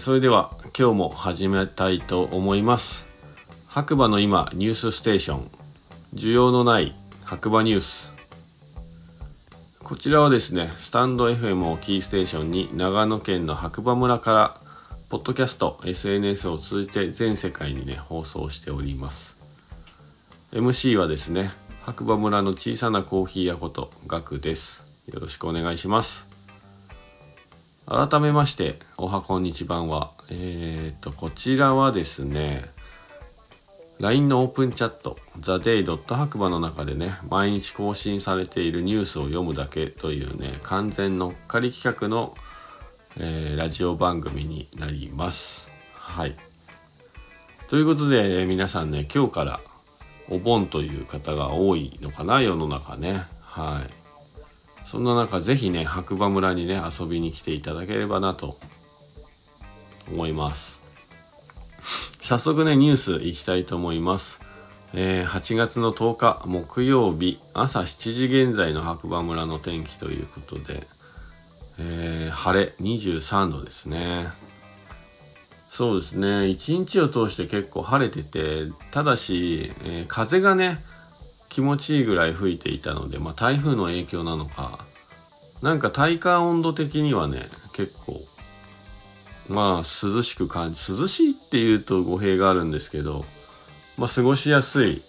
それでは今日も始めたいと思います。白馬の今ニュースステーション。需要のない白馬ニュース。こちらはですねスタンド FM をキーステーションに長野県の白馬村からポッドキャスト SNS を通じて全世界にね放送しております。MC はですね白馬村の小さなコーヒー屋ことガクです。よろしくお願いします。改めましておはこんにちばんは。えっ、とこちらはですね LINE のオープンチャット TheDay. 白馬の中でね毎日更新されているニュースを読むだけというね完全のっかり企画の、えー、ラジオ番組になります。はい。ということで、皆さんね今日からお盆という方が多いのかな世の中ね。はい。そんな中ぜひね白馬村にね遊びに来ていただければなと思います。早速ねニュースいきたいと思います。えー、8月の10日木曜日朝7時現在の白馬村の天気ということで、えー、晴れ23度ですね。そうですね一日を通して結構晴れててただし、えー、風がね気持ちいいぐらい吹いていたので、まあ、台風の影響なのかなんか体感温度的にはね結構まあ涼しく感じ涼しいっていうと語弊があるんですけど、まあ、過ごしやすい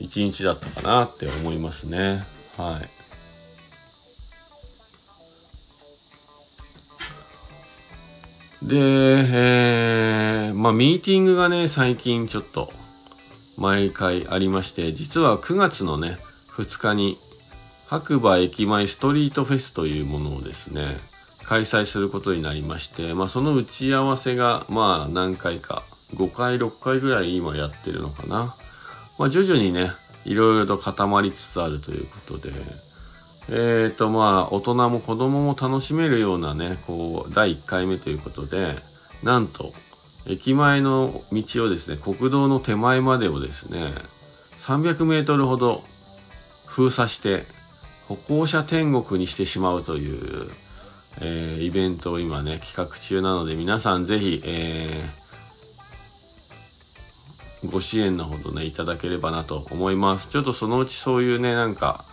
一日だったかなって思いますね。はい。で、えー、まあミーティングがね最近ちょっと毎回ありまして、実は9月のね、2日に白馬駅前ストリートフェスというものをですね、開催することになりまして、まあその打ち合わせがまあ何回か、5回、6回ぐらい今やってるのかな。まあ徐々にね、いろいろと固まりつつあるということで、えっ、ー、とまあ大人も子供も楽しめるようなね、こう、第1回目ということで、なんと駅前の道をですね、国道の手前までをですね、300メートルほど封鎖して、歩行者天国にしてしまうという、えー、イベントを今ね、企画中なので、皆さんぜひ、えー、ご支援のほどね、いただければなと思います。ちょっとそのうちそういうね、なんか、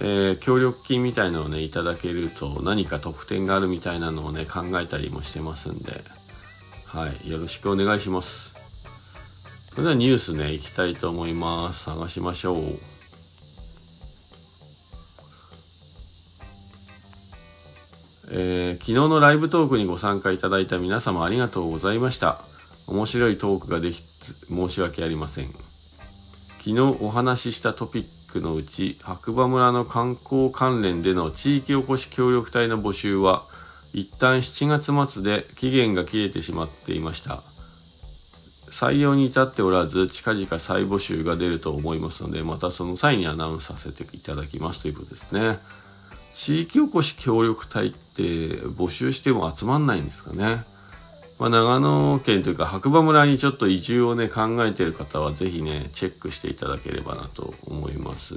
えー、協力金みたいのをね、いただけると何か特典があるみたいなのをね、考えたりもしてますんで、はい、よろしくお願いします。それではニュースね、行きたいと思います。探しましょう。えー、昨日のライブトークにご参加いただいた皆様ありがとうございました。面白いトークができつ申し訳ありません。昨日お話ししたトピックのうち、白馬村の観光関連での地域おこし協力隊の募集は、一旦7月末で期限が切れてしまっていました。採用に至っておらず、近々再募集が出ると思いますので、またその際にアナウンスさせていただきますということですね。地域おこし協力隊って募集しても集まんないんですかね。まあ、長野県というか白馬村にちょっと移住をね考えている方は是非ねチェックしていただければなと思います。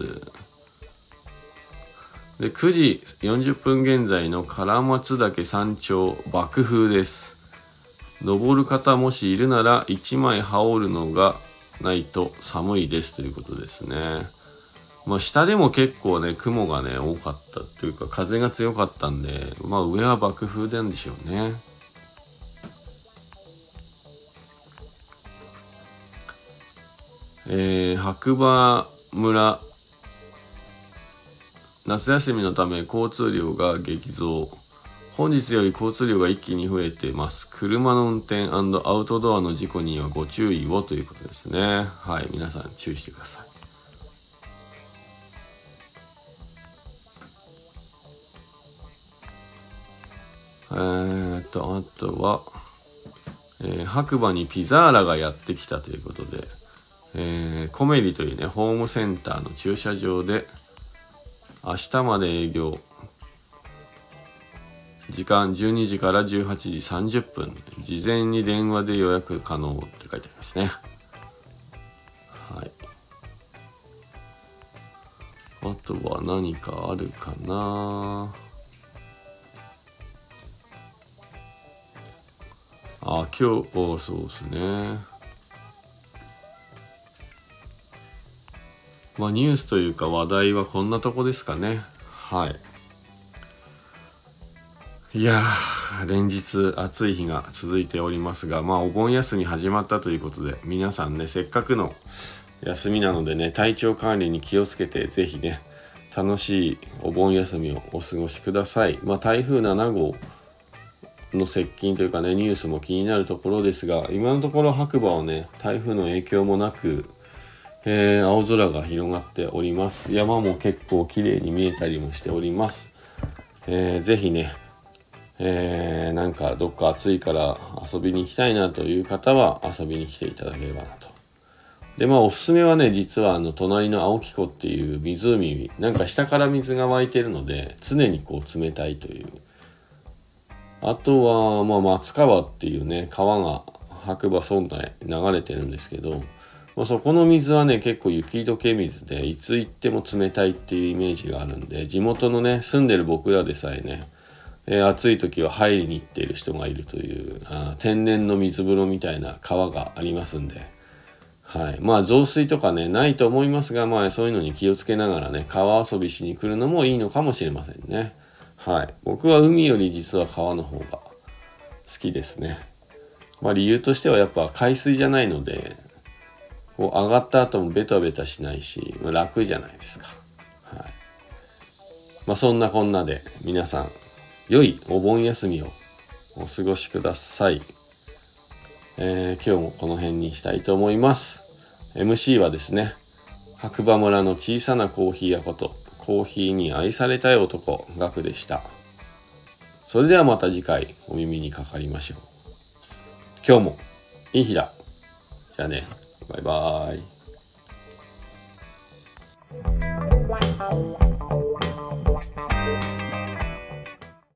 で9時40分現在の唐松岳山頂爆風です。登る方もしいるなら1枚羽織るのがないと寒いですということですね。まあ下でも結構ね、雲がね、多かったっていうか風が強かったんで、まあ上は爆風なんでしょうね。えー、白馬村夏休みのため交通量が激増。本日より交通量が一気に増えています。車の運転アウトドアの事故にはご注意をということですね。はい、皆さん注意してください。えー、っと、あとは、えー、白馬にピザーラがやってきたということで、えー、コメリというね、ホームセンターの駐車場で、明日まで営業。時間12時から18時30分。事前に電話で予約可能って書いてありますね。はい。あとは何かあるかな。あ、今日、そうですね。まあニュースというか話題はこんなとこですかね。はい。いや、連日暑い日が続いておりますが、まあお盆休み始まったということで、皆さんね、せっかくの休みなのでね、体調管理に気をつけて、ぜひね、楽しいお盆休みをお過ごしください。まあ台風7号の接近というかね、ニュースも気になるところですが、今のところ白馬はね、台風の影響もなく、えー、青空が広がっております。山も結構綺麗に見えたりもしております。えー、ぜひね、えー、なんかどっか暑いから遊びに行きたいなという方は遊びに来ていただければなと。で、まあおすすめはね、実はあの隣の青木湖っていう湖、なんか下から水が湧いてるので、常にこう冷たいという。あとは、まあ松川っていうね、川が白馬村内流れてるんですけど、まあ、そこの水はね、結構雪解け水で、いつ行っても冷たいっていうイメージがあるんで、地元のね、住んでる僕らでさえね、えー、暑い時は入りに行っている人がいるというあ天然の水風呂みたいな川がありますんで、はい。まあ増水とかね、ないと思いますが、まあそういうのに気をつけながらね、川遊びしに来るのもいいのかもしれませんね。はい。僕は海より実は川の方が好きですね。まあ理由としてはやっぱ海水じゃないので、こう上がった後もベタベタしないし、まあ、楽じゃないですか。はい。まあそんなこんなで皆さん、良いお盆休みをお過ごしください。えー、今日もこの辺にしたいと思います。MC はですね、白馬村の小さなコーヒー屋こと、コーヒーに愛されたい男、ガクでした。それではまた次回お耳にかかりましょう。今日もいい日だ。じゃあね。バイバーイ。